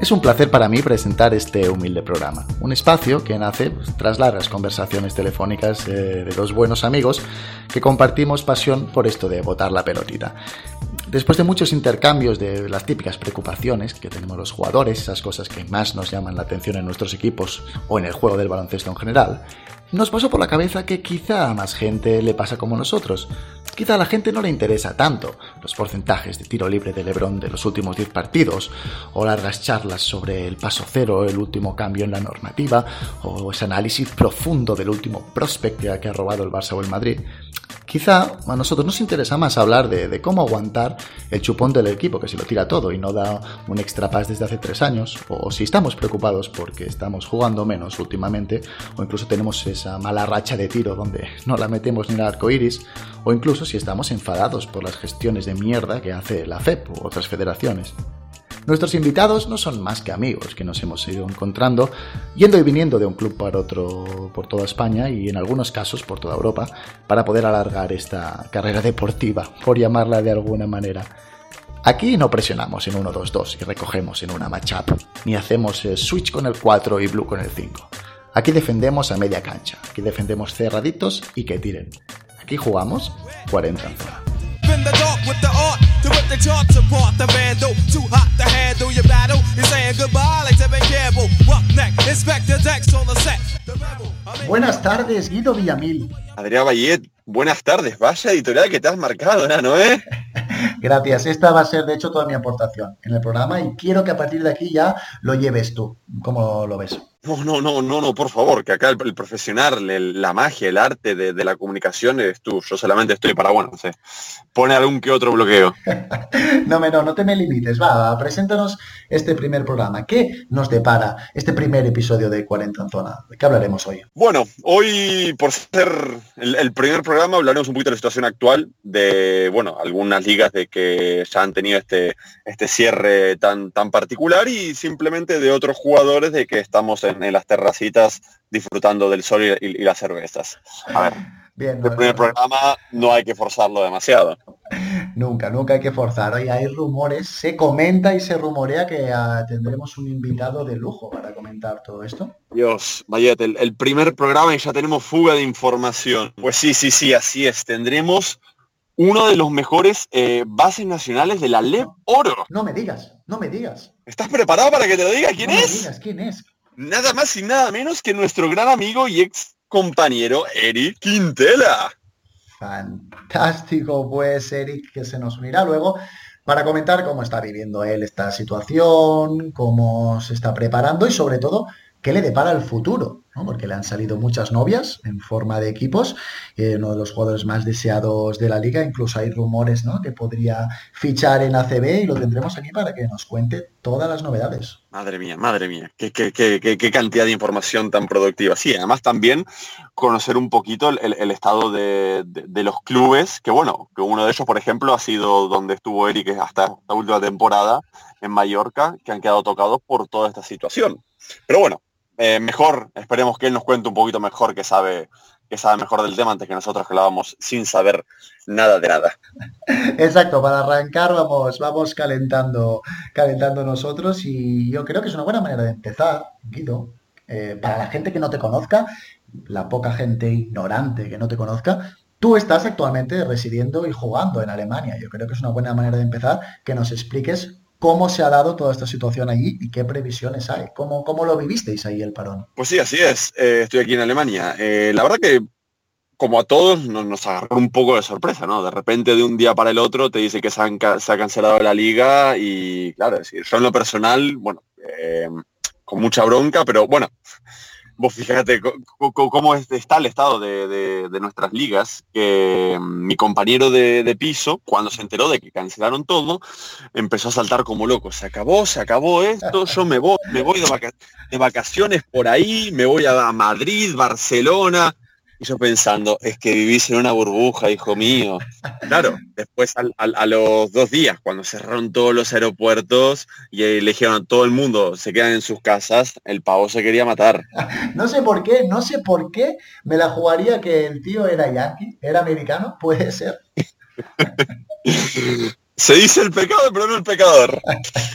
Es un placer para mí presentar este humilde programa, un espacio que nace pues, tras largas conversaciones telefónicas eh, de dos buenos amigos que compartimos pasión por esto de botar la pelotita. Después de muchos intercambios de las típicas preocupaciones que tenemos los jugadores, esas cosas que más nos llaman la atención en nuestros equipos o en el juego del baloncesto en general, nos pasó por la cabeza que quizá a más gente le pasa como nosotros. Quizá a la gente no le interesa tanto los porcentajes de tiro libre de Lebron de los últimos 10 partidos, o largas charlas sobre el paso cero, el último cambio en la normativa, o ese análisis profundo del último prospect que ha robado el Barça o el Madrid. Quizá a nosotros nos interesa más hablar de, cómo aguantar el chupón del equipo que se lo tira todo y no da un extra pass desde hace tres años, o si estamos preocupados porque estamos jugando menos últimamente, o incluso tenemos esa mala racha de tiro donde no la metemos ni en el arco iris, o incluso si estamos enfadados por las gestiones de mierda que hace la FEP u otras federaciones. Nuestros invitados no son más que amigos que nos hemos ido encontrando yendo y viniendo de un club para otro por toda España y en algunos casos por toda Europa para poder alargar esta carrera deportiva, por llamarla de alguna manera. Aquí no presionamos en 1-2-2 y recogemos en una matchup, ni hacemos switch con el 4 y blue con el 5. Aquí defendemos a media cancha, aquí defendemos cerraditos y que tiren. Aquí jugamos 40 en zona. Buenas tardes, Guido Villamil. Adrián Bayet, buenas tardes. Vaya editorial que te has marcado, ¿no? ¿eh? Gracias. Esta va a ser, de hecho, toda mi aportación en el programa y quiero que a partir de aquí ya lo lleves tú. ¿Cómo lo ves? No, no, no, no, no, por favor, que acá el, profesional, la magia, el arte de, la comunicación eres tú. Yo solamente estoy para, bueno, no sé, pone algún que otro bloqueo. no, no, no te me limites. Va, preséntanos este primer programa. ¿Qué nos depara este primer episodio de 40 en Zona? ¿De qué hablaremos hoy? Bueno, hoy, por ser el, primer programa, hablaremos un poquito de la situación actual de, bueno, algunas ligas de que ya han tenido este, este cierre tan, tan particular y simplemente de otros jugadores de que estamos en en, las terracitas disfrutando del sol y, las cervezas. A ver, Bien, el primer programa no hay que forzarlo demasiado. Nunca, nunca hay que forzar. Hoy hay rumores, se comenta y se rumorea que ah, tendremos un invitado de lujo para comentar todo esto. Dios, vaya, el, primer programa y ya tenemos fuga de información. Pues sí, sí, sí, así es. Tendremos uno de los mejores eh, bases nacionales de la LEP Oro. No me digas, no me digas. ¿Estás preparado para que te lo diga quién es? Me digas, ¿quién es? Nada más y nada menos que nuestro gran amigo y ex compañero Eric Quintela. Fantástico, pues Eric, que se nos unirá luego para comentar cómo está viviendo él esta situación, cómo se está preparando y sobre todo qué le depara el futuro porque le han salido muchas novias en forma de equipos, eh, uno de los jugadores más deseados de la liga, incluso hay rumores ¿no? que podría fichar en ACB y lo tendremos aquí para que nos cuente todas las novedades. Madre mía, madre mía, qué, qué, cantidad de información tan productiva. Sí, además también conocer un poquito el, estado de, los clubes, que bueno, que uno de ellos, por ejemplo, ha sido donde estuvo Eric hasta la última temporada en Mallorca, que han quedado tocados por toda esta situación. Pero bueno, eh, mejor, esperemos que él nos cuente un poquito mejor, que sabe, que sabe mejor del tema antes que nosotros que lo vamos sin saber nada de nada. Exacto, para arrancar vamos, vamos calentando, calentando nosotros y yo creo que es una buena manera de empezar, Guido. Eh, para la gente que no te conozca, la poca gente ignorante que no te conozca, Tú estás actualmente residiendo y jugando en Alemania. Yo creo que es una buena manera de empezar que nos expliques cómo se ha dado toda esta situación allí y qué previsiones hay. ¿Cómo, cómo lo vivisteis ahí el parón? Pues sí, así es. Eh, estoy aquí en Alemania. Eh, la verdad que como a todos nos, agarró un poco de sorpresa, ¿no? De repente de un día para el otro te dice que se, ha cancelado la liga y claro, decir, yo en lo personal, bueno, eh, con mucha bronca, pero bueno, vos fíjate cómo está el estado de, nuestras ligas, que mm, mi compañero de, piso, cuando se enteró de que cancelaron todo, empezó a saltar como loco. Se acabó, se acabó esto, yo me voy, me voy de, vacaciones por ahí, me voy a Madrid, Barcelona, y yo pensando, es que vivís en una burbuja, hijo mío. Claro, después a los dos días, cuando cerraron todos los aeropuertos y eligieron a todo el mundo, se quedan en sus casas, el pavo se quería matar. No sé por qué, no sé por qué me la jugaría que el tío era yankee, era americano, puede ser. Se dice el pecado, pero no el pecador.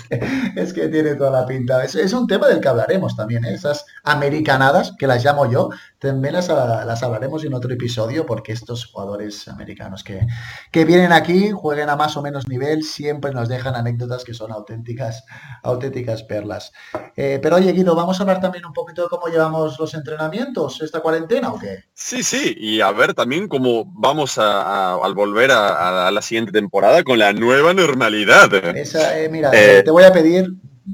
es que tiene toda la pinta. Es, un tema del que hablaremos también, ¿eh? esas americanadas, que las llamo yo, también las, hablaremos en otro episodio, porque estos jugadores americanos que, que vienen aquí, jueguen a más o menos nivel, siempre nos dejan anécdotas que son auténticas, auténticas perlas. Eh, pero oye, Guido, vamos a hablar también un poquito de cómo llevamos los entrenamientos, esta cuarentena o qué? Sí, sí, y a ver también cómo vamos a, al volver a, a la siguiente temporada con la nueva nueva normalidad. Eh, mira, eh, te voy a pedir,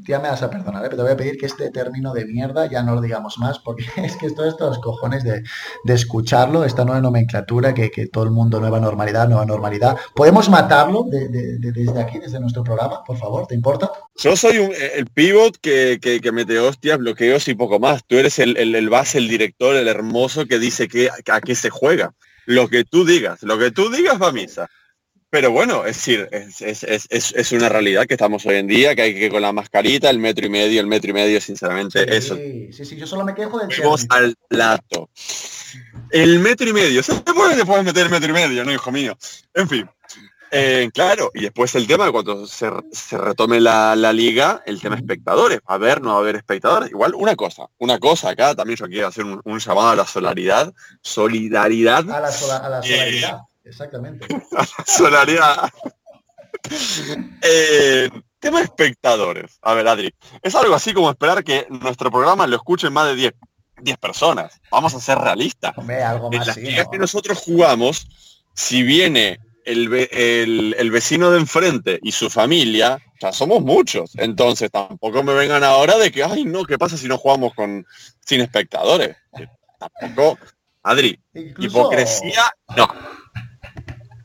ya me vas a perdonar, ¿eh? pero te voy a pedir que este término de mierda ya no lo digamos más, porque es que todos estos cojones de, escucharlo, esta nueva nomenclatura, que, todo el mundo, nueva normalidad, nueva normalidad. ¿Podemos matarlo desde aquí, desde nuestro programa, por favor? ¿Te importa? Yo soy el pivot que, que, mete hostias, bloqueos y poco más. Tú eres el, el, base, el director, el hermoso que dice que a qué se juega. Lo que tú digas, lo que tú digas va a misa. Pero bueno, es decir, es, una realidad que estamos hoy en día, que hay que con la mascarita, el metro y medio, el metro y medio, sinceramente, eso. Sí, sí, yo solo me quejo del Vamos al plato. El metro y medio, se puede, puedes meter el metro y medio, no, hijo mío. En fin. Eh, claro, y después el tema de cuando se, retome la, liga, el tema espectadores. A ver, no va a haber espectadores. Igual una cosa, una cosa acá, también yo quiero hacer un, llamado a la solidaridad. Solidaridad. A la, solidaridad. Exactamente. Sonaría. eh, tema espectadores. A ver, Adri. Es algo así como esperar que nuestro programa lo escuchen más de 10, 10 personas. Vamos a ser realistas. algo más, en las que nosotros jugamos, si viene el, el, vecino de enfrente y su familia, ya somos muchos. Entonces tampoco me vengan ahora de que, ay no, ¿qué pasa si no jugamos con sin espectadores? Tampoco, Adri, hipocresía, no.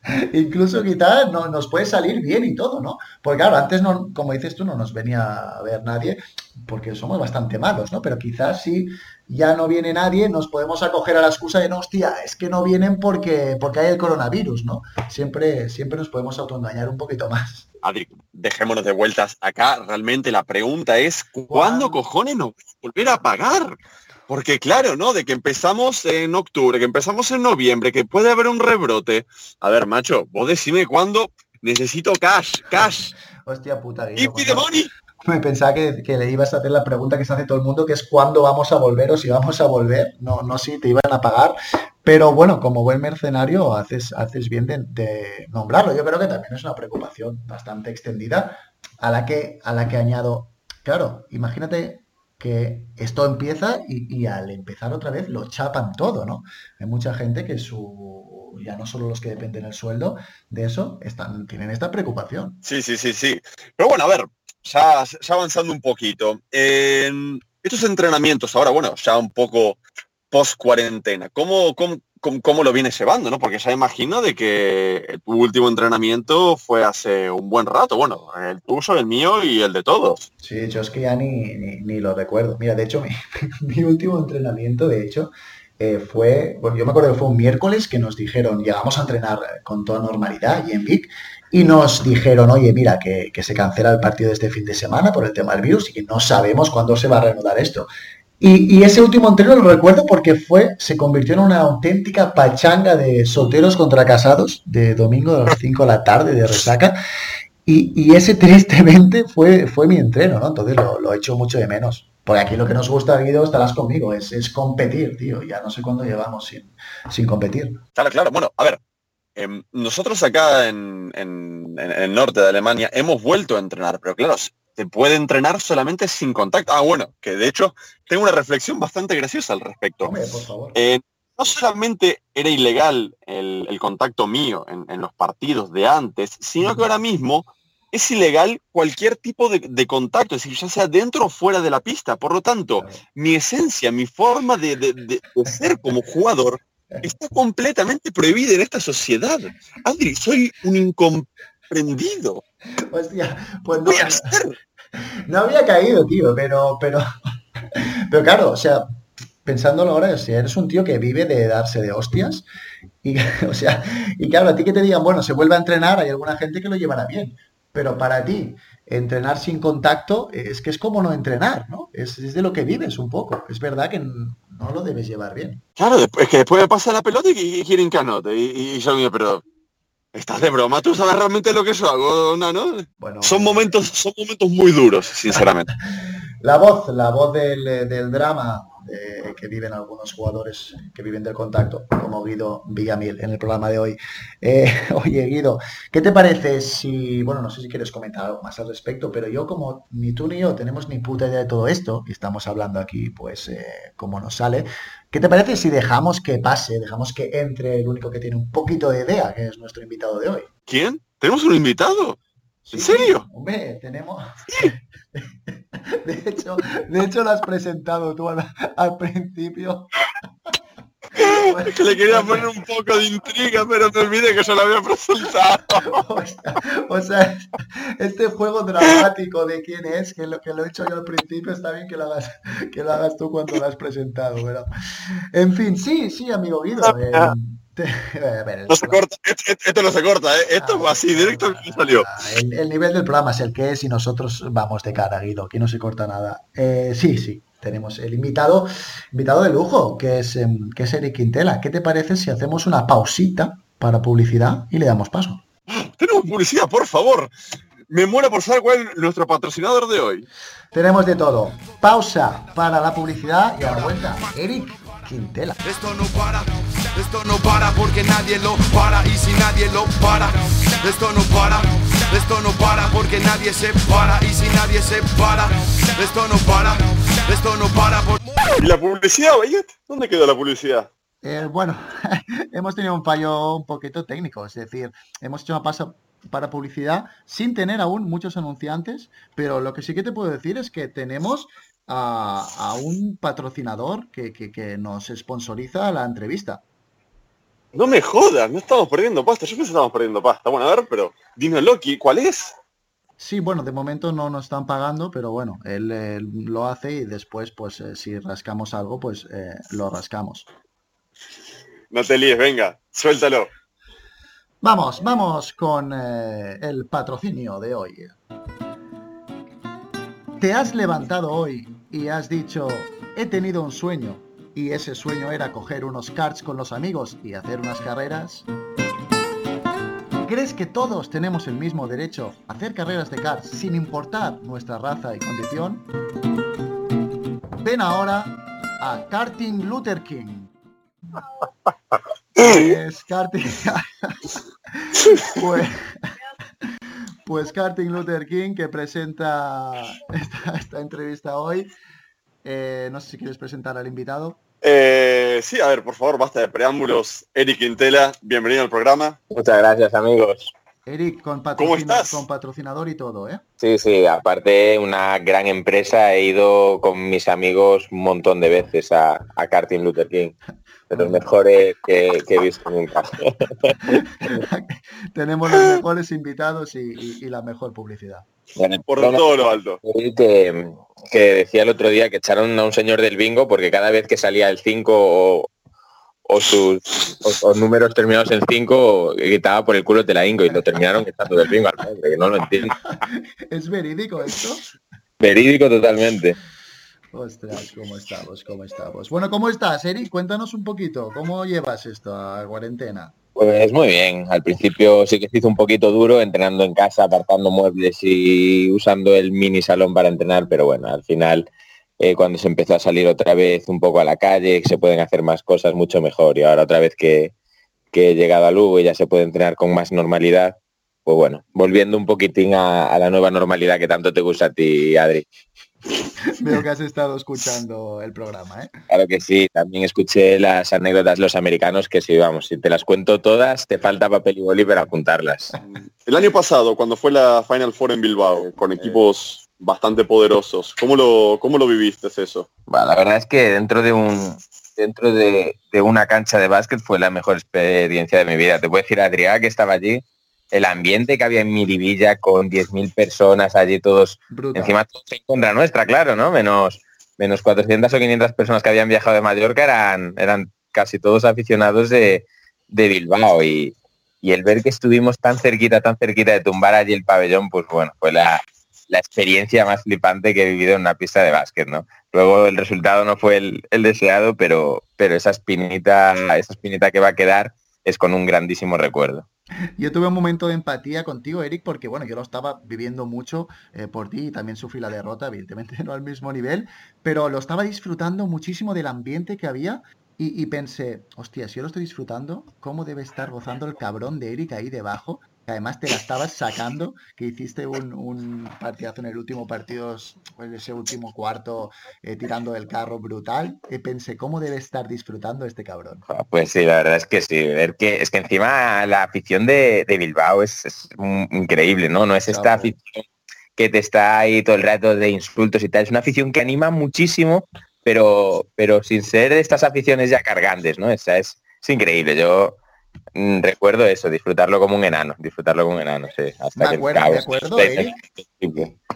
Incluso quizás no, nos puede salir bien y todo, ¿no? Porque claro, antes, no, como dices tú, no nos venía a ver nadie porque somos bastante malos, ¿no? Pero quizás si ya no viene nadie, nos podemos acoger a la excusa de, no, hostia, es que no vienen porque, porque hay el coronavirus, ¿no? Siempre, siempre nos podemos autoengañar un poquito más. Adri, dejémonos de vueltas acá. Realmente la pregunta es, ¿cuándo cojones nos volver a pagar? Porque claro, ¿no? De que empezamos en octubre, que empezamos en noviembre, que puede haber un rebrote. A ver, macho, vos decime cuándo necesito cash, cash. Hostia puta. ¿Y pide money? Me pensaba que, le ibas a hacer la pregunta que se hace todo el mundo, que es cuándo vamos a volver o si vamos a volver. No, no si te iban a pagar. Pero bueno, como buen mercenario haces, haces bien de, de, nombrarlo. Yo creo que también es una preocupación bastante extendida a la que, a la que añado. Claro, imagínate que esto empieza y, al empezar otra vez lo chapan todo, ¿no? Hay mucha gente que su, ya no solo los que dependen del sueldo, de eso, están, tienen esta preocupación. Sí, sí, sí, sí. Pero bueno, a ver, ya, avanzando un poquito. En estos entrenamientos, ahora, bueno, ya un poco post cuarentena, ¿cómo, cómo, cómo, lo vienes llevando, ¿no? Porque ya imagino de que tu último entrenamiento fue hace un buen rato, bueno, el tuyo, el mío y el de todos. Sí, yo es que ya ni, ni, lo recuerdo. Mira, de hecho, mi, último entrenamiento, de hecho, eh, fue, bueno, yo me acuerdo que fue un miércoles que nos dijeron, llegamos a entrenar con toda normalidad y en Vic, y nos dijeron, oye, mira, que, que, se cancela el partido de este fin de semana por el tema del virus y que no sabemos cuándo se va a reanudar esto. Y, ese último entreno lo recuerdo porque fue, se convirtió en una auténtica pachanga de solteros contra casados, de domingo a las 5 de la tarde de resaca. Y, ese tristemente fue, fue mi entreno, ¿no? Entonces lo, lo echo mucho de menos. Porque aquí lo que nos gusta, Guido, estarás conmigo, es, es competir, tío. Ya no sé cuándo llevamos sin, sin competir. Claro, claro. Bueno, a ver, em, nosotros acá en, en, el norte de Alemania hemos vuelto a entrenar, pero claro, te puede entrenar solamente sin contacto. Ah, bueno, que de hecho tengo una reflexión bastante graciosa al respecto. Eh, no solamente era ilegal el, contacto mío en, los partidos de antes, sino que ahora mismo es ilegal cualquier tipo de, contacto, es decir, ya sea dentro o fuera de la pista. Por lo tanto, mi esencia, mi forma de, ser como jugador está completamente prohibida en esta sociedad. Adri, soy un Hostia, pues no, no había caído, tío, pero, pero, pero claro, o sea, pensándolo ahora, o sea, eres un tío que vive de darse de hostias y, o sea, y claro, a ti que te digan, bueno, se vuelve a entrenar, hay alguna gente que lo llevará bien, pero para ti, entrenar sin contacto es que es como no entrenar, ¿no? Es, de lo que vives un poco. Es verdad que no lo debes llevar bien. Claro, es que después me pasa la pelota y, quieren canote. Y, yo digo, pero estás de broma, tú sabes realmente lo que eso hago, ¿no? ¿no? Bueno, son momentos, son momentos muy duros, sinceramente. la voz, la voz del, del drama que viven algunos jugadores que viven del contacto, como Guido Villamil en el programa de hoy. Eh, oye, Guido, ¿qué te parece si, bueno, no sé si quieres comentar algo más al respecto, pero yo como ni tú ni yo tenemos ni puta idea de todo esto, y estamos hablando aquí, pues, eh, como nos sale, ¿qué te parece si dejamos que pase, dejamos que entre el único que tiene un poquito de idea, que es nuestro invitado de hoy? ¿Quién? ¿Tenemos un invitado? ¿En serio? Hombre, tenemos... De hecho, de hecho lo has presentado tú al, principio. Que le quería poner un poco de intriga, pero me olvidé que se lo había presentado. O sea, este juego dramático de quién es, que lo que lo he hecho yo al principio, está bien que lo hagas, que lo hagas tú cuando lo has presentado. Pero... En fin, sí, sí, amigo Guido. Eh, no se corta, esto, no se corta, ¿eh? esto va así, directo que salió. El, nivel del programa es el que es y nosotros vamos de cara, Guido, aquí no se corta nada. Eh, sí, sí, tenemos el invitado, invitado de lujo, que es, em, que es Eric Quintela. ¿Qué te parece si hacemos una pausita para publicidad y le damos paso? Tenemos publicidad, por favor. Me muero por saber cuál es nuestro patrocinador de hoy. Tenemos de todo. Pausa para la publicidad y a la vuelta, Eric Quintela. Esto no para, esto no para porque nadie lo para y si nadie lo para, esto no para, esto no para porque nadie se para y si nadie se para, esto no para, esto no para ¿Y la publicidad, Bayet? ¿Dónde quedó la publicidad? Eh, bueno, hemos tenido un fallo un poquito técnico, es decir, hemos hecho una pasa para publicidad sin tener aún muchos anunciantes, pero lo que sí que te puedo decir es que tenemos a, un patrocinador que, nos sponsoriza la entrevista. No me jodas, no estamos perdiendo pasta. Yo pensé que estábamos perdiendo pasta. Bueno, a ver, pero Dino Loki, ¿cuál es? Sí, bueno, de momento no nos están pagando, pero bueno, él, lo hace y después, pues eh, si rascamos algo, pues eh, lo rascamos. No te líes, venga, suéltalo. Vamos, vamos con eh, el patrocinio de hoy. ¿Te has levantado hoy y has dicho, he tenido un sueño y ese sueño era coger unos karts con los amigos y hacer unas carreras? ¿Crees que todos tenemos el mismo derecho a hacer carreras de karts sin importar nuestra raza y condición? Ven ahora a Karting Luther King. Es karting. pues, pues Karting Luther King que presenta esta, entrevista hoy. Eh, no sé si quieres presentar al invitado. Eh, sí, a ver, por favor, basta de preámbulos. Eric Quintela, bienvenido al programa. Muchas gracias, amigos. Eric, con, con patrocinador y todo, ¿eh? Sí, sí, aparte una gran empresa, he ido con mis amigos un montón de veces a, a Karting Luther King de los mejores que, he visto nunca. Tenemos los mejores invitados y, la mejor publicidad. Por todo lo alto. Que, que, decía el otro día que echaron a un señor del bingo porque cada vez que salía el 5 o, sus números terminados en 5 quitaba por el culo de la Ingo y lo terminaron quitando del bingo al que no lo entiendo. ¿Es verídico esto? Verídico totalmente. Ostras, ¿cómo estamos? ¿Cómo estamos? Bueno, ¿cómo estás, Eric? Cuéntanos un poquito, ¿cómo llevas esto a cuarentena? Pues muy bien, al principio sí que se hizo un poquito duro entrenando en casa, apartando muebles y usando el mini salón para entrenar, pero bueno, al final eh, cuando se empezó a salir otra vez un poco a la calle, se pueden hacer más cosas mucho mejor y ahora otra vez que, he llegado a Lugo y ya se puede entrenar con más normalidad, pues bueno, volviendo un poquitín a la nueva normalidad que tanto te gusta a ti, Adri. Veo que has estado escuchando el programa, ¿eh? Claro que sí, también escuché las anécdotas de los americanos que si vamos, si te las cuento todas, te falta papel y boli para apuntarlas. El año pasado, cuando fue la Final Four en Bilbao, con equipos bastante poderosos, ¿cómo lo, cómo lo viviste eso? Bueno, la verdad es que dentro de un dentro de, de una cancha de básquet fue la mejor experiencia de mi vida. Te puedo decir, Adrián, que estaba allí, el ambiente que había en Miribilla con 10.000 personas allí todos, Brutal. encima todos en contra nuestra, claro, ¿no? Menos, menos 400 o 500 personas que habían viajado de Mallorca eran, eran casi todos aficionados de, de Bilbao y, y el ver que estuvimos tan cerquita, tan cerquita de tumbar allí el pabellón, pues bueno, fue la, la experiencia más flipante que he vivido en una pista de básquet, ¿no? Luego el resultado no fue el, el deseado, pero, pero esa espinita, esa espinita que va a quedar es con un grandísimo recuerdo. Yo tuve un momento de empatía contigo, Eric, porque bueno, yo lo estaba viviendo mucho eh, por ti y también sufrí la derrota, evidentemente no al mismo nivel, pero lo estaba disfrutando muchísimo del ambiente que había y, y pensé, hostia, si yo lo estoy disfrutando, ¿cómo debe estar gozando el cabrón de Eric ahí debajo? Además te la estabas sacando, que hiciste un, un partidazo en el último partido, en ese último cuarto, eh, tirando del carro brutal. Y pensé, ¿cómo debe estar disfrutando este cabrón? Ah, Pues sí, la verdad es que sí. Ver que, es que encima la afición de, de Bilbao es, es un- increíble, ¿no? No es esta Claro. afición que te está ahí todo el rato de insultos y tal. Es una afición que anima muchísimo, pero, pero sin ser de estas aficiones ya cargantes, ¿no? Esa es, es increíble. Yo recuerdo eso, disfrutarlo como un enano, disfrutarlo como un enano, sí. Hasta Me que el acuerdo, acuerdo,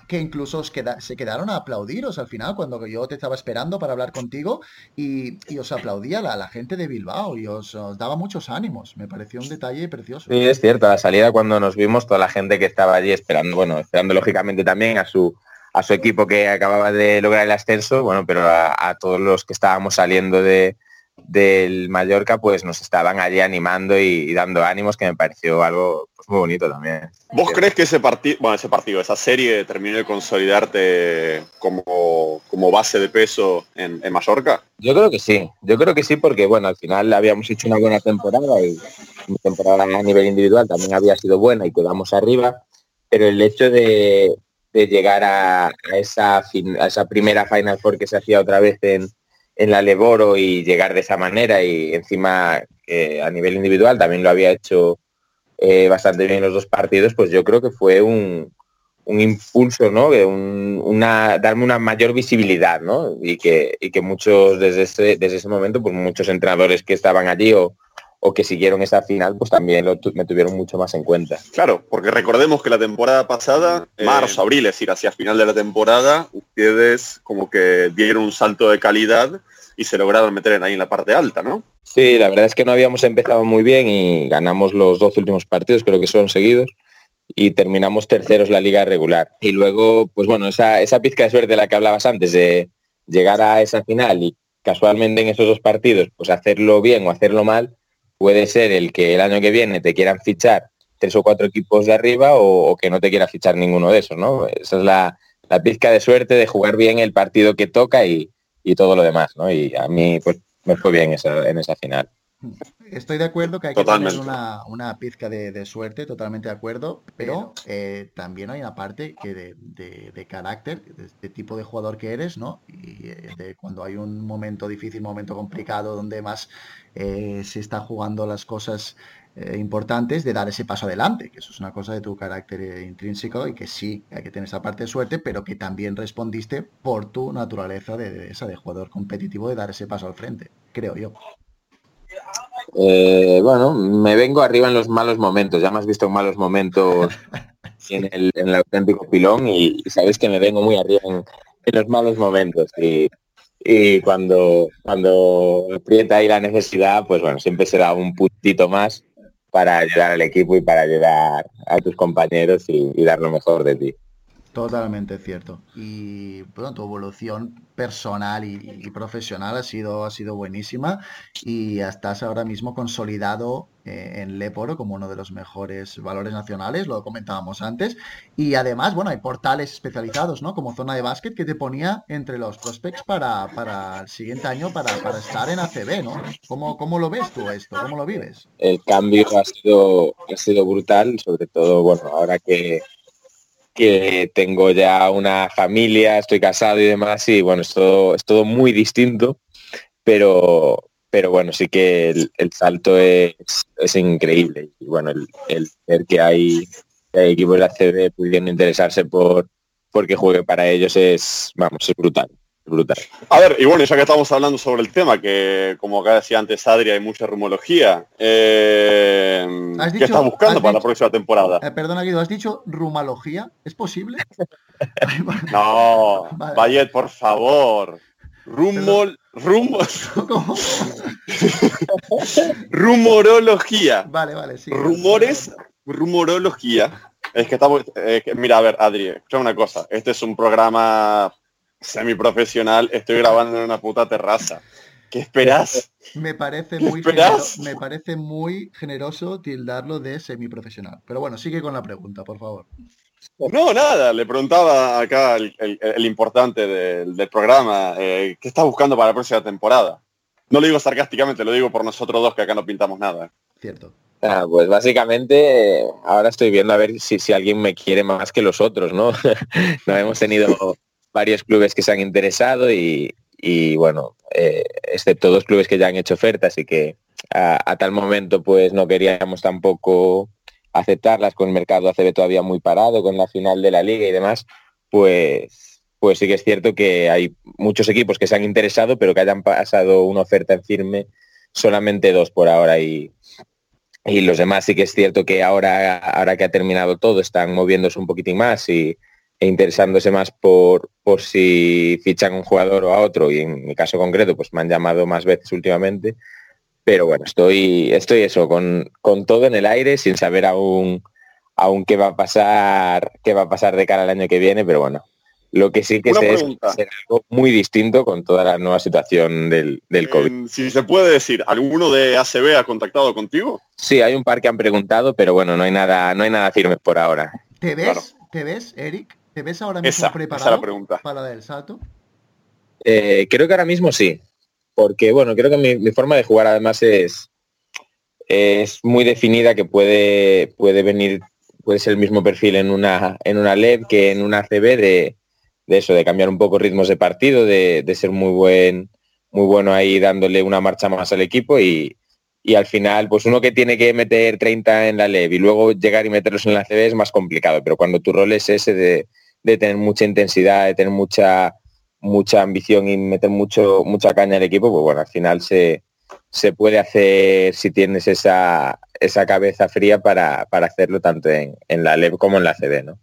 que incluso os queda- se quedaron a aplaudiros al final cuando yo te estaba esperando para hablar contigo y, y os aplaudía la, la gente de Bilbao y os, os daba muchos ánimos. Me pareció un detalle precioso. Sí, es cierto, a la salida cuando nos vimos, toda la gente que estaba allí esperando, bueno, esperando lógicamente también a su a su equipo que acababa de lograr el ascenso, bueno, pero a, a todos los que estábamos saliendo de del Mallorca, pues nos estaban allí animando y, y dando ánimos, que me pareció algo pues, muy bonito también. ¿Vos crees que ese partido, bueno, ese partido, esa serie terminó de consolidarte como, como base de peso en, en Mallorca? Yo creo que sí, yo creo que sí porque bueno, al final habíamos hecho una buena temporada y temporada a nivel individual también había sido buena y quedamos arriba, pero el hecho de, de llegar a, a esa fin- a esa primera Final Four que se hacía otra vez en, en la Leboro y llegar de esa manera y encima eh, a nivel individual también lo había hecho eh, bastante bien los dos partidos, pues yo creo que fue un, un impulso, ¿no? Una, darme una mayor visibilidad, ¿no? Y que, y que muchos desde ese, desde ese momento, pues muchos entrenadores que estaban allí o, o que siguieron esa final, pues también lo tu- me tuvieron mucho más en cuenta. Claro, porque recordemos que la temporada pasada, Eh, marzo, abril, es decir, hacia final de la temporada, ustedes como que dieron un salto de calidad y se lograron meter en ahí en la parte alta, ¿no? Sí, la verdad es que no habíamos empezado muy bien y ganamos los dos últimos partidos, creo que son seguidos, y terminamos terceros la liga regular. Y luego, pues bueno, esa, esa pizca de suerte de la que hablabas antes, de llegar a esa final y casualmente en esos dos partidos, pues hacerlo bien o hacerlo mal, puede ser el que el año que viene te quieran fichar tres o cuatro equipos de arriba o, que no te quiera fichar ninguno de esos, ¿no? Esa es la, pizca de suerte de jugar bien el partido que toca y, todo lo demás, ¿no? Y a mí, pues, me fue bien en esa final. Estoy de acuerdo que hay que Totalmente. tener una, una pizca de, de suerte, totalmente de acuerdo, pero eh, también hay una parte que de, de- de carácter, de, tipo de jugador que eres, ¿no? Y eh, de cuando hay un momento difícil, momento complicado, donde más eh, se está jugando las cosas eh, importantes, de dar ese paso adelante, que eso es una cosa de tu carácter intrínseco y que sí, hay que tener esa parte de suerte, pero que también respondiste por tu naturaleza de, de esa de jugador competitivo de dar ese paso al frente, creo yo. Eh, bueno, me vengo arriba en los malos momentos, ya me has visto en malos momentos en el, auténtico pilón y, y sabéis que me vengo muy arriba en, los malos momentos y, cuando, cuando aprieta ahí la necesidad, pues bueno, siempre será un puntito más para ayudar al equipo y para ayudar a tus compañeros y, y dar lo mejor de ti. Totalmente cierto. Y bueno, tu evolución personal y, profesional ha sido, ha sido buenísima y estás ahora mismo consolidado eh, en Leporo como uno de los mejores valores nacionales, lo comentábamos antes. Y además, bueno, hay portales especializados, ¿no? Como zona de básquet que te ponía entre los prospects para, para el siguiente año para, para estar en ACB, ¿no? ¿Cómo, cómo lo ves tú esto? ¿Cómo lo vives? el cambio ha sido, ha sido brutal, sobre todo, bueno, ahora que, que tengo ya una familia, estoy casado y demás, y bueno, es todo, es todo muy distinto, pero, pero bueno, sí que el, salto es, es, increíble. Y bueno, el, ver que hay, equipos de la CB pudiendo interesarse por porque juegue para ellos es, vamos, es brutal. Brutal. A ver, y bueno, ya que estamos hablando sobre el tema, que como acá decía antes Adri, hay mucha rumología. Eh, ¿Qué estás buscando para la próxima temporada? Eh, perdona, Guido, ¿has dicho rumología? ¿Es posible? no, vale. por favor. Rumol, rumor, rumorología. Vale, vale, sí. Rumores, rumorología. Es que estamos, mira, a ver, Adri, escucha una cosa. Este es un programa semiprofesional, estoy grabando en una puta terraza. ¿Qué esperas? Me parece muy generoso, me parece muy generoso tildarlo de semiprofesional. Pero bueno, sigue con la pregunta, por favor. No, nada, le preguntaba acá el, importante del, programa, eh, ¿qué estás buscando para la próxima temporada? No lo digo sarcásticamente, lo digo por nosotros dos que acá no pintamos nada. Cierto. Ah, pues básicamente ahora estoy viendo a ver si, si alguien me quiere más que los otros, ¿no? no hemos tenido varios clubes que se han interesado y, bueno, eh, excepto dos clubes que ya han hecho ofertas y que a, tal momento pues no queríamos tampoco aceptarlas con el mercado ACB todavía muy parado, con la final de la liga y demás, pues, pues sí que es cierto que hay muchos equipos que se han interesado, pero que hayan pasado una oferta en firme, solamente dos por ahora y, y los demás sí que es cierto que ahora, ahora que ha terminado todo están moviéndose un poquitín más y, e interesándose más por, por si fichan un jugador o a otro, y en mi caso concreto, pues me han llamado más veces últimamente. Pero bueno, estoy, estoy eso, con, con todo en el aire, sin saber aún, aún qué va a pasar, qué va a pasar de cara al año que viene, pero bueno, lo que sí que sé es algo muy distinto con toda la nueva situación del, del COVID. si se puede decir, ¿alguno de ACB ha contactado contigo? Sí, hay un par que han preguntado, pero bueno, no hay nada, no hay nada firme por ahora. ¿Te ves, ¿te ves, Eric, ¿Te ves ahora mismo preparado la pregunta. para del salto? Eh, creo que ahora mismo sí. Porque bueno, creo que mi, forma de jugar además es, es muy definida que puede, puede venir, puede ser el mismo perfil en una, en una LED que en una CB de, eso, de cambiar un poco ritmos de partido, de, ser muy buen, muy bueno ahí dándole una marcha más al equipo y, y al final, pues uno que tiene que meter 30 en la LEV y luego llegar y meterlos en la CB es más complicado, pero cuando tu rol es ese de, de tener mucha intensidad, de tener mucha mucha ambición y meter mucho mucha caña al equipo, pues bueno, al final se, se puede hacer si tienes esa, esa cabeza fría para, para hacerlo tanto en, en la LEV como en la CB, ¿no?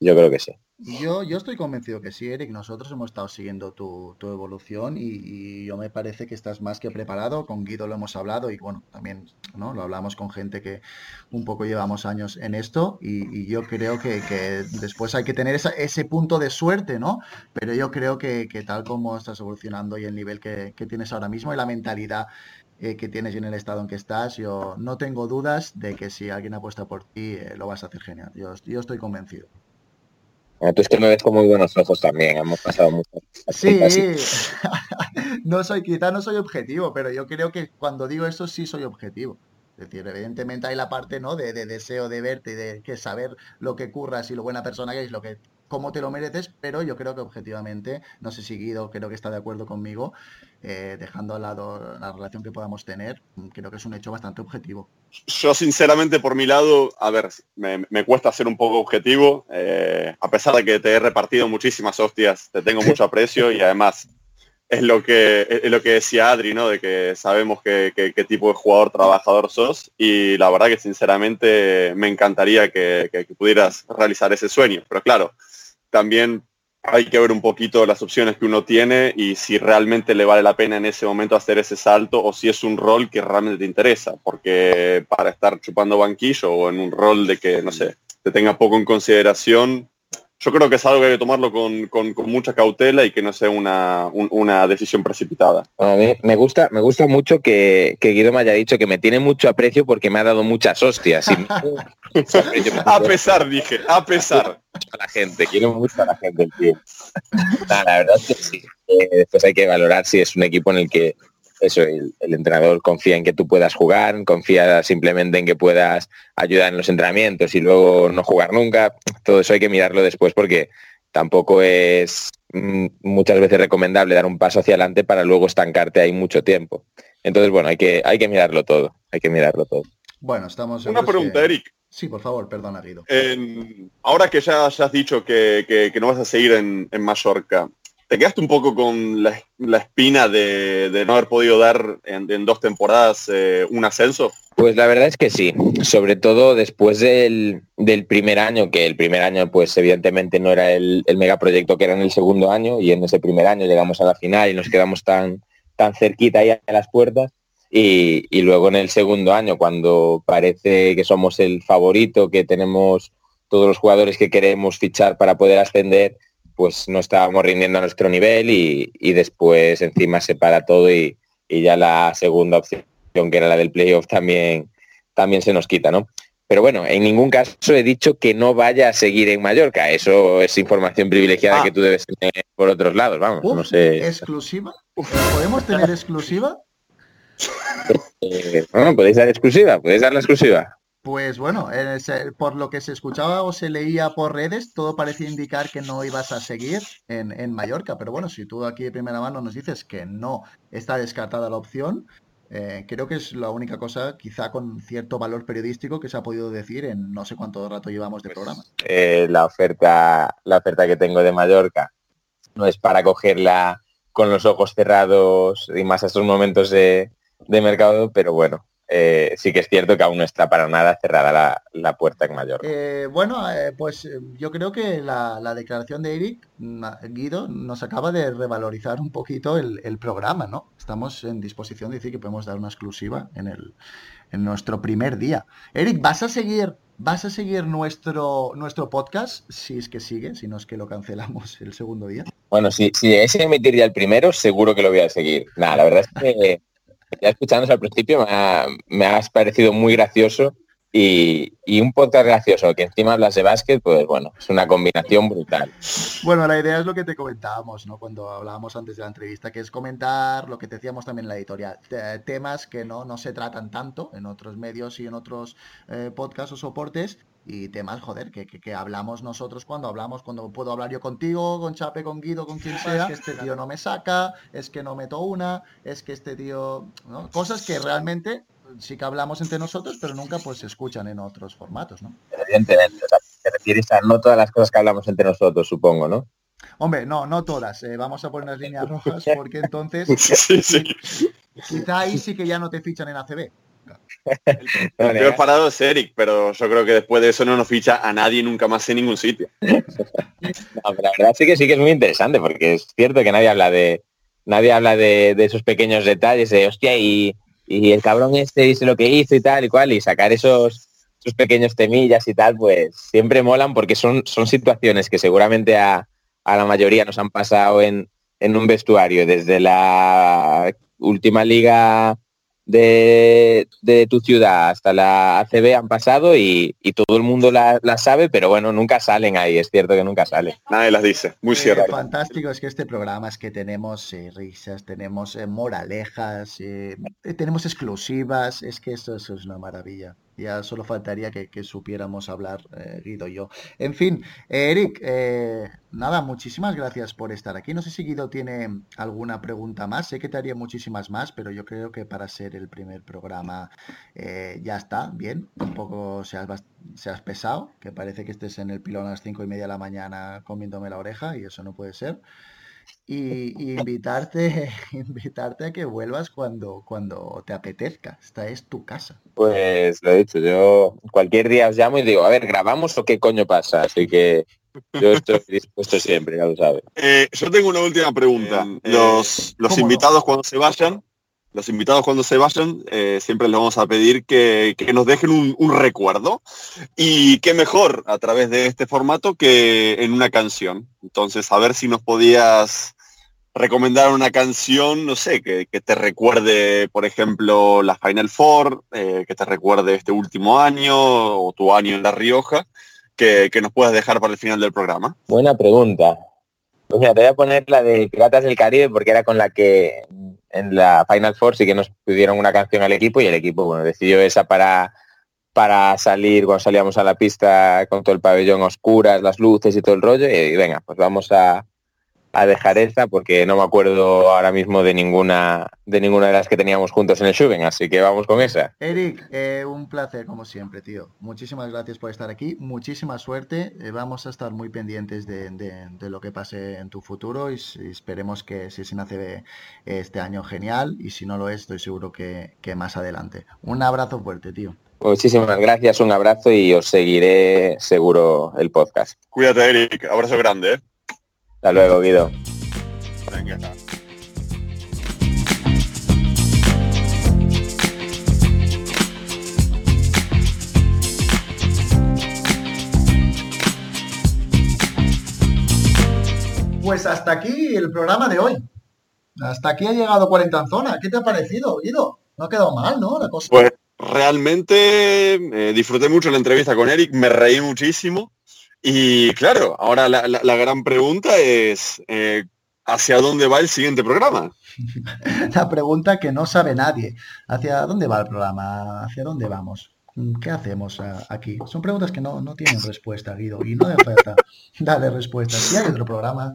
Yo creo que sí. Yo, yo estoy convencido que sí, Eric. Nosotros hemos estado siguiendo tu, evolución y, yo me parece que estás más que preparado. Con Guido lo hemos hablado y bueno, también ¿no? lo hablamos con gente que un poco llevamos años en esto y, yo creo que, después hay que tener ese punto de suerte, ¿no? Pero yo creo que, tal como estás evolucionando y el nivel que, tienes ahora mismo y la mentalidad eh, que tienes y en el estado en que estás, yo no tengo dudas de que si alguien apuesta por ti, eh, lo vas a hacer genial. Yo, yo estoy convencido. Tú es que me ves con muy buenos ojos también, hemos pasado mucho. Sí, no soy, quizá no soy objetivo, pero yo creo que cuando digo eso sí soy objetivo. Es decir, evidentemente hay la parte ¿no? de, de deseo de verte y de que saber lo que curras y lo buena persona que es, lo que cómo te lo mereces, pero yo creo que objetivamente, no sé si Guido creo que está de acuerdo conmigo, eh, dejando al lado la relación que podamos tener, creo que es un hecho bastante objetivo. Yo sinceramente por mi lado, a ver, me, cuesta ser un poco objetivo, eh, a pesar de que te he repartido muchísimas hostias, te tengo mucho aprecio y además es lo que es lo que decía Adri, ¿no? De que sabemos qué tipo de jugador trabajador sos y la verdad que sinceramente me encantaría que, que, pudieras realizar ese sueño. Pero claro, también hay que ver un poquito las opciones que uno tiene y si realmente le vale la pena en ese momento hacer ese salto o si es un rol que realmente te interesa, porque para estar chupando banquillo o en un rol de que, no sé, te tenga poco en consideración, yo creo que es algo que hay que tomarlo con, mucha cautela y que no sea una, una, decisión precipitada. A mí me gusta, me gusta mucho que, que, Guido me haya dicho que me tiene mucho aprecio porque me ha dado muchas hostias. a pesar, dije, a pesar. A la gente, quiero mucho a la gente el la verdad es que sí. después hay que valorar si es un equipo en el que eso, el, entrenador confía en que tú puedas jugar, confía simplemente en que puedas ayudar en los entrenamientos y luego no jugar nunca. Todo eso hay que mirarlo después porque tampoco es mm, muchas veces recomendable dar un paso hacia adelante para luego estancarte ahí mucho tiempo. Entonces, bueno, hay que, hay que mirarlo todo, hay que mirarlo todo. Bueno, estamos... Una pregunta, Eric. Sí, por favor, perdona, Guido. ahora que ya, has dicho que, no vas a seguir en, en Mallorca, ¿Te quedaste un poco con la, espina de, no haber podido dar en, dos temporadas eh, un ascenso? Pues la verdad es que sí, sobre todo después del, primer año, que el primer año pues evidentemente no era el, megaproyecto que era en el segundo año y en ese primer año llegamos a la final y nos quedamos tan, tan cerquita ahí a las puertas. Y luego en el segundo año, cuando parece que somos el favorito, que tenemos todos los jugadores que queremos fichar para poder ascender, pues no estábamos rindiendo a nuestro nivel y, después encima se para todo y, ya la segunda opción, que era la del playoff, también, también se nos quita, ¿no? Pero bueno, en ningún caso he dicho que no vaya a seguir en Mallorca. Eso es información privilegiada ah. que tú debes tener por otros lados, vamos, no sé. ¿Exclusiva? ¿Podemos tener exclusiva? Eh, bueno, podéis dar exclusiva, podéis dar la exclusiva. Pues bueno, por lo que se escuchaba o se leía por redes, todo parecía indicar que no ibas a seguir en, Mallorca. Pero bueno, si tú aquí de primera mano nos dices que no está descartada la opción, eh, creo que es la única cosa, quizá con cierto valor periodístico, que se ha podido decir en no sé cuánto rato llevamos de programa. Eh, la, oferta, la oferta que tengo de Mallorca no es para cogerla con los ojos cerrados y más a estos momentos de mercado, pero bueno, eh, sí que es cierto que aún no está para nada cerrada la, puerta en Mallorca. Eh, bueno, eh, pues yo creo que la, declaración de Eric, Guido, nos acaba de revalorizar un poquito el, programa, ¿no? Estamos en disposición de decir que podemos dar una exclusiva en, el, en nuestro primer día. Eric, ¿vas a seguir ¿Vas a seguir nuestro, nuestro podcast? Si es que sigue, si no es que lo cancelamos el segundo día. Bueno, si, si es emitir ya el primero, seguro que lo voy a seguir. Nada, la verdad es que ya escuchándonos al principio me, ha, has parecido muy gracioso y, un podcast gracioso que encima hablas de básquet, pues bueno, es una combinación brutal. Bueno, la idea es lo que te comentábamos, ¿no? Cuando hablábamos antes de la entrevista, que es comentar lo que te decíamos también en la editorial, temas que no, no se tratan tanto en otros medios y en otros eh, podcasts o soportes y temas, joder, que, que, hablamos nosotros cuando hablamos, cuando puedo hablar yo contigo, con Chape, con Guido, con quien sea, es que este tío no me saca, es que no meto una, es que este tío, ¿no? Cosas que realmente sí que hablamos entre nosotros, pero nunca pues se escuchan en otros formatos, ¿no? Evidentemente, o sea, te refieres a no todas las cosas que hablamos entre nosotros, supongo, ¿no? Hombre, no, no todas. Eh, vamos a poner las líneas rojas porque entonces quizá ahí sí que ya no te fichan en ACB. El, peor parado es Eric, pero yo creo que después de eso no nos ficha a nadie nunca más en ningún sitio. la verdad sí que sí que es muy interesante, porque es cierto que nadie habla de nadie habla de, esos pequeños detalles de hostia y, el cabrón este dice lo que hizo y tal y cual, y sacar esos, esos pequeños temillas y tal, pues siempre molan porque son, son situaciones que seguramente a, a la mayoría nos han pasado en, en un vestuario desde la última liga de, tu ciudad hasta la ACB han pasado y, todo el mundo la, sabe, pero bueno, nunca salen ahí, es cierto que nunca salen. Nadie las dice, muy cierto. fantástico es que este programa es que tenemos eh, risas, tenemos eh, moralejas, eh, tenemos exclusivas, es que eso es una maravilla. Ya solo faltaría que, supiéramos hablar eh, Guido y yo. En fin, eh, Eric, eh, nada, muchísimas gracias por estar aquí. No sé si Guido tiene alguna pregunta más. Sé que te haría muchísimas más, pero yo creo que para ser el primer programa ya está, bien. Tampoco seas, seas pesado, que parece que estés en el pilón a las cinco y media de la mañana comiéndome la oreja y eso no puede ser y, invitarte, invitarte a que vuelvas cuando, cuando te apetezca. Esta es tu casa. Pues lo he dicho, yo cualquier día os llamo y digo, a ver, ¿grabamos o qué coño pasa? Así que yo estoy dispuesto siempre, ya lo sabes. Eh, yo tengo una última pregunta. Eh, los los invitados cuando se vayan, los invitados cuando se vayan, eh, siempre les vamos a pedir que, nos dejen un, recuerdo. Y qué mejor a través de este formato que en una canción. Entonces, a ver si nos podías recomendar una canción, no sé, que, te recuerde, por ejemplo, la Final Four, eh, que te recuerde este último año o tu año en La Rioja, que, que nos puedas dejar para el final del programa. Buena pregunta. Pues mira, te voy a poner la de Piratas del Caribe porque era con la que en la Final Four sí que nos pidieron una canción al equipo y el equipo, bueno, decidió esa para para salir cuando salíamos a la pista con todo el pabellón oscuras, las luces y todo el rollo y venga, pues vamos a, a dejar esta porque no me acuerdo ahora mismo de ninguna de ninguna de las que teníamos juntos en el Shuben, así que vamos con esa. Eric, eh, un placer como siempre, tío. Muchísimas gracias por estar aquí, muchísima suerte. Eh, vamos a estar muy pendientes de, de, lo que pase en tu futuro y, esperemos que si se nace este año genial y si no lo es, estoy seguro que, que más adelante. Un abrazo fuerte, tío. Muchísimas gracias, un abrazo y os seguiré seguro el podcast. Cuídate, Eric. Abrazo grande. ¿eh? Hasta luego, Guido. Pues hasta aquí el programa de hoy. Hasta aquí ha llegado 40 en zona. ¿Qué te ha parecido, Guido? No ha quedado mal, ¿no? La cosa. Pues realmente eh, disfruté mucho la entrevista con Eric, me reí muchísimo. Y claro, ahora la, gran pregunta es, eh, ¿hacia dónde va el siguiente programa? la pregunta que no sabe nadie. ¿Hacia dónde va el programa? ¿Hacia dónde vamos? ¿Qué hacemos aquí? Son preguntas que no, tienen respuesta, Guido, y no hace falta darle respuesta. Si hay otro programa,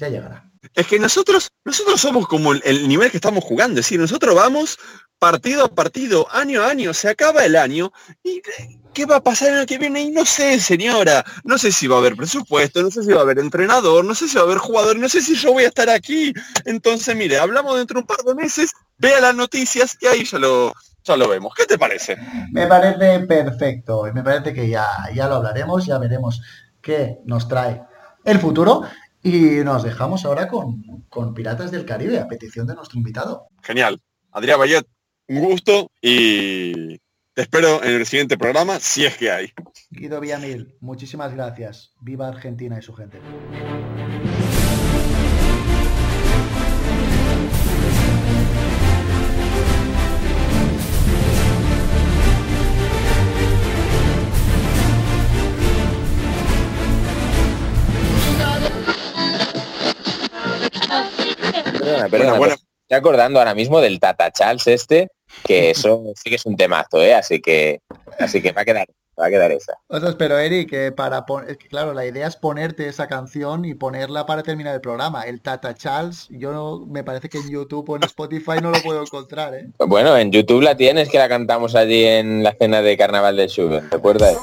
ya llegará. Es que nosotros, nosotros somos como el, nivel que estamos jugando, es decir, nosotros vamos partido a partido, año a año, se acaba el año y ¿qué va a pasar el año que viene? Y no sé, señora, no sé si va a haber presupuesto, no sé si va a haber entrenador, no sé si va a haber jugador, no sé si yo voy a estar aquí. Entonces, mire, hablamos dentro de un par de meses, vea las noticias y ahí ya lo, ya lo vemos. ¿Qué te parece? Me parece perfecto y me parece que ya, ya lo hablaremos, ya veremos qué nos trae el futuro. Y nos dejamos ahora con, con Piratas del Caribe, a petición de nuestro invitado. Genial. Adrián Bayet, un gusto y te espero en el siguiente programa, si es que hay. Guido Villamil, muchísimas gracias. Viva Argentina y su gente. Perdona, perdona. Estoy acordando ahora mismo del Tata Charles este, que eso sí que es un temazo, ¿eh? Así que, así que va a quedar, va a quedar esa. O sea, pero Eric, que para es que claro, la idea es ponerte esa canción y ponerla para terminar el programa. El Tata Charles, yo me parece que en YouTube o en Spotify no lo puedo encontrar, ¿eh? Bueno, en YouTube la tienes que la cantamos allí en la cena de Carnaval de Sugar, ¿te acuerdas?